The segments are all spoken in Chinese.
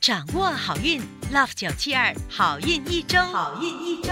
掌握好运，Love 九七二好运一周，好运一周。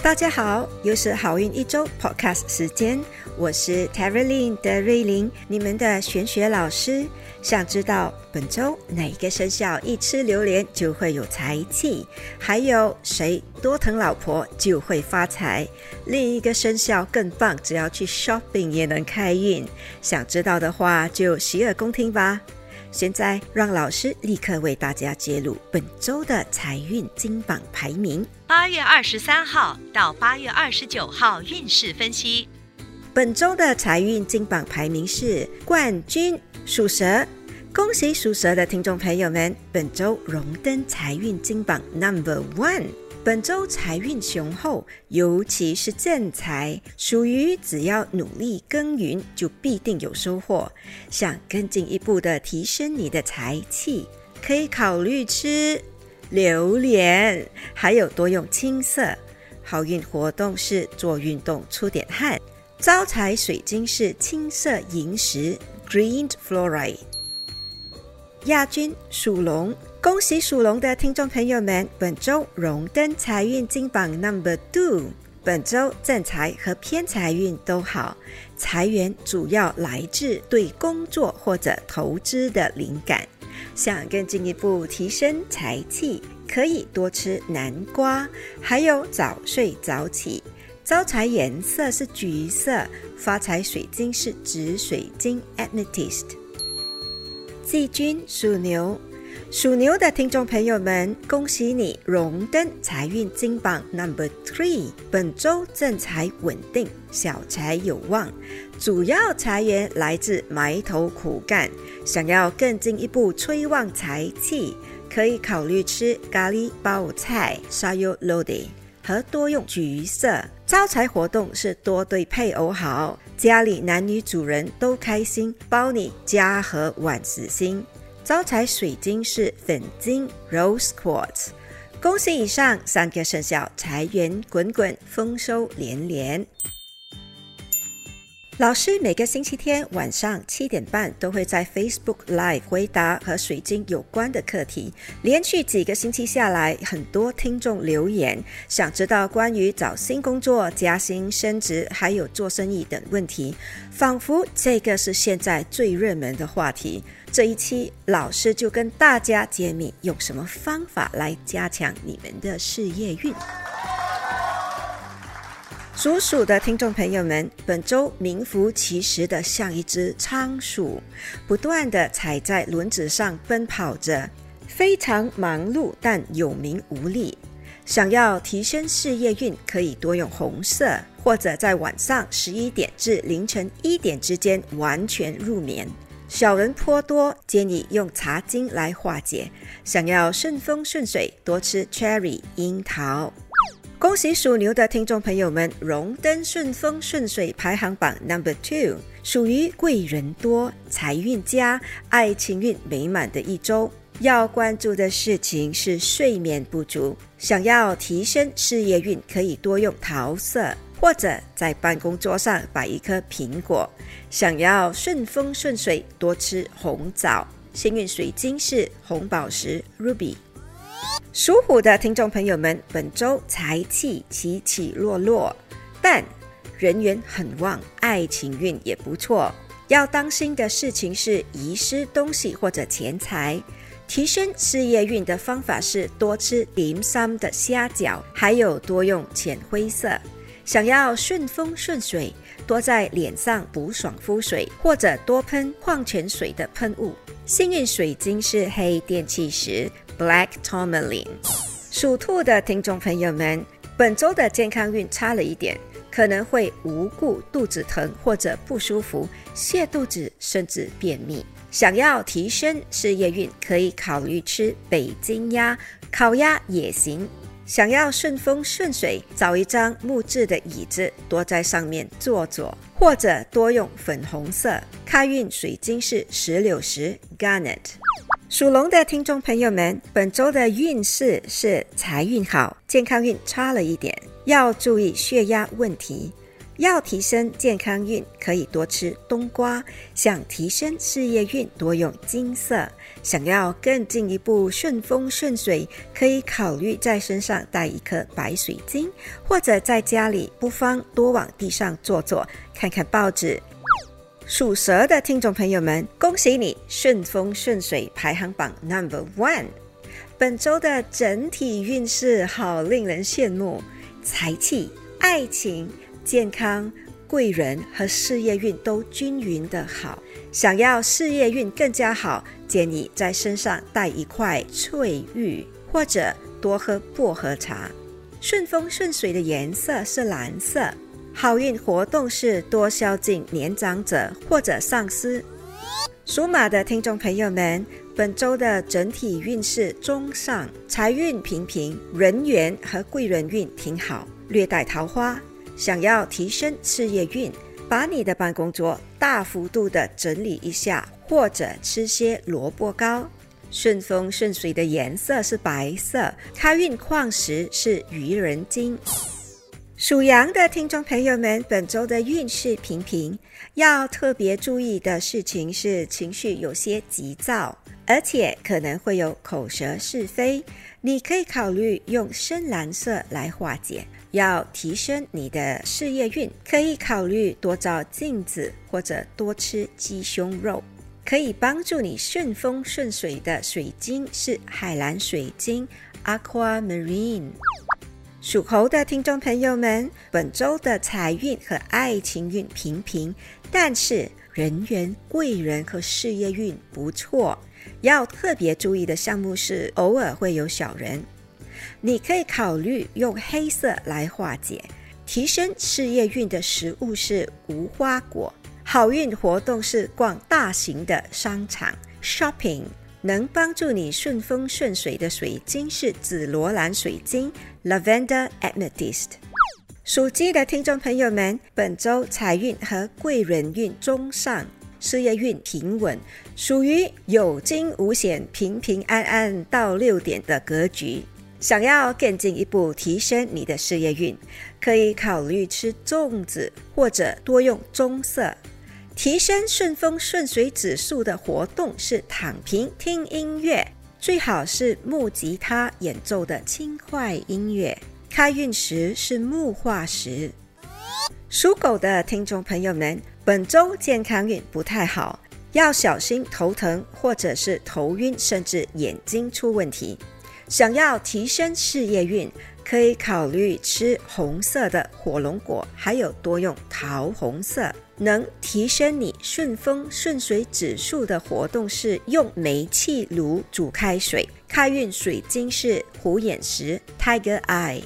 大家好，又是好运一周 Podcast 时间，我是 Terry l i n 的瑞玲，你们的玄学老师。想知道本周哪个生肖一吃榴莲就会有财气？还有谁多疼老婆就会发财？另一个生肖更棒，只要去 shopping 也能开运。想知道的话，就洗耳恭听吧。现在让老师立刻为大家揭露本周的财运金榜排名。八月二十三号到八月二十九号运势分析。本周的财运金榜排名是冠军属蛇，恭喜属蛇的听众朋友们，本周荣登财运金榜 Number One。本周财运雄厚，尤其是正财，属于只要努力耕耘就必定有收获。想更进一步的提升你的财气，可以考虑吃榴莲，还有多用青色。好运活动是做运动出点汗。招财水晶是青色萤石 （Green Fluorite）。亚军属龙。恭喜属龙的听众朋友们，本周荣登财运金榜 Number Two。本周正财和偏财运都好，财源主要来自对工作或者投资的灵感。想更进一步提升财气，可以多吃南瓜，还有早睡早起。招财颜色是橘色，发财水晶是紫水晶 Amethyst。季军属牛。属牛的听众朋友们，恭喜你荣登财运金榜 Number Three。本周正财稳定，小财有望，主要财源来自埋头苦干。想要更进一步催旺财气，可以考虑吃咖喱包菜 （Sayur Lodeh） 和多用橘色。招财活动是多对配偶好，家里男女主人都开心，包你家和万事兴。招财水晶是粉晶 （Rose Quartz）。恭喜以上三个生肖，财源滚滚，丰收连连。老师每个星期天晚上七点半都会在 Facebook Live 回答和水晶有关的课题。连续几个星期下来，很多听众留言，想知道关于找新工作、加薪、升职，还有做生意等问题，仿佛这个是现在最热门的话题。这一期老师就跟大家揭秘，用什么方法来加强你们的事业运。属鼠的听众朋友们，本周名副其实的像一只仓鼠，不断的踩在轮子上奔跑着，非常忙碌但有名无利。想要提升事业运，可以多用红色，或者在晚上十一点至凌晨一点之间完全入眠。小人颇多，建议用茶精来化解。想要顺风顺水，多吃 cherry 樱桃。恭喜属牛的听众朋友们荣登顺风顺水排行榜 number two，属于贵人多、财运佳、爱情运美满的一周。要关注的事情是睡眠不足，想要提升事业运，可以多用桃色，或者在办公桌上摆一颗苹果。想要顺风顺水，多吃红枣。幸运水晶是红宝石 ruby。属虎的听众朋友们，本周财气起起落落，但人缘很旺，爱情运也不错。要当心的事情是遗失东西或者钱财。提升事业运的方法是多吃零三的虾饺，还有多用浅灰色。想要顺风顺水，多在脸上补爽肤水，或者多喷矿泉水的喷雾。幸运水晶是黑电气石。Black Tourmaline，属兔的听众朋友们，本周的健康运差了一点，可能会无故肚子疼或者不舒服、泻肚子，甚至便秘。想要提升事业运，可以考虑吃北京鸭、烤鸭也行。想要顺风顺水，找一张木质的椅子，多在上面坐坐，或者多用粉红色。开运水晶是石榴石 （Garnet）。属龙的听众朋友们，本周的运势是财运好，健康运差了一点，要注意血压问题。要提升健康运，可以多吃冬瓜；想提升事业运，多用金色；想要更进一步顺风顺水，可以考虑在身上带一颗白水晶，或者在家里不妨多往地上坐坐，看看报纸。属蛇的听众朋友们，恭喜你顺风顺水，排行榜 Number One。本周的整体运势好令人羡慕，财气、爱情。健康、贵人和事业运都均匀的好。想要事业运更加好，建议在身上带一块翠玉，或者多喝薄荷茶。顺风顺水的颜色是蓝色。好运活动是多孝敬年长者或者上司。属马的听众朋友们，本周的整体运势中上，财运平平，人缘和贵人运挺好，略带桃花。想要提升事业运，把你的办公桌大幅度的整理一下，或者吃些萝卜糕。顺风顺水的颜色是白色，开运矿石是愚人金。属羊的听众朋友们，本周的运势平平，要特别注意的事情是情绪有些急躁，而且可能会有口舌是非。你可以考虑用深蓝色来化解。要提升你的事业运，可以考虑多照镜子或者多吃鸡胸肉。可以帮助你顺风顺水的水晶是海蓝水晶 （Aquamarine）。属猴的听众朋友们，本周的财运和爱情运平平，但是人缘、贵人和事业运不错。要特别注意的项目是，偶尔会有小人。你可以考虑用黑色来化解，提升事业运的食物是无花果。好运活动是逛大型的商场 （shopping），能帮助你顺风顺水的水晶是紫罗兰水晶 （lavender amethyst）。属鸡的听众朋友们，本周财运和贵人运中上，事业运平稳，属于有惊无险、平平安安到六点的格局。想要更进一步提升你的事业运，可以考虑吃粽子或者多用棕色。提升顺风顺水指数的活动是躺平听音乐，最好是木吉他演奏的轻快音乐。开运石是木化石。属狗的听众朋友们，本周健康运不太好，要小心头疼或者是头晕，甚至眼睛出问题。想要提升事业运，可以考虑吃红色的火龙果，还有多用桃红色。能提升你顺风顺水指数的活动是用煤气炉煮开水。开运水晶是虎眼石 （Tiger Eye）。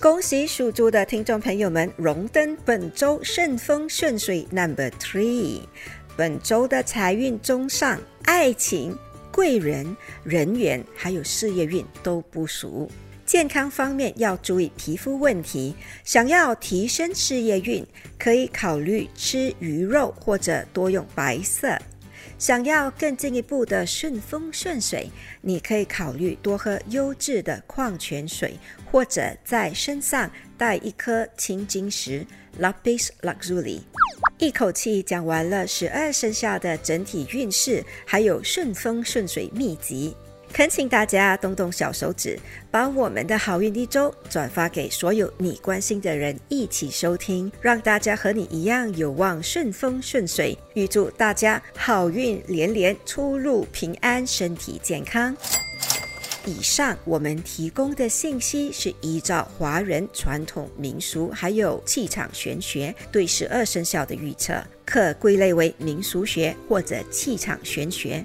恭喜属猪的听众朋友们荣登本周顺风顺水 Number Three。本周的财运中上，爱情。贵人、人缘还有事业运都不俗。健康方面要注意皮肤问题。想要提升事业运，可以考虑吃鱼肉或者多用白色。想要更进一步的顺风顺水，你可以考虑多喝优质的矿泉水，或者在身上带一颗青金石 （Lapis Lazuli）。一口气讲完了十二生肖的整体运势，还有顺风顺水秘籍。恳请大家动动小手指，把我们的好运一周转发给所有你关心的人，一起收听，让大家和你一样有望顺风顺水。预祝大家好运连连，出入平安，身体健康。以上我们提供的信息是依照华人传统民俗还有气场玄学对十二生肖的预测，可归类为民俗学或者气场玄学，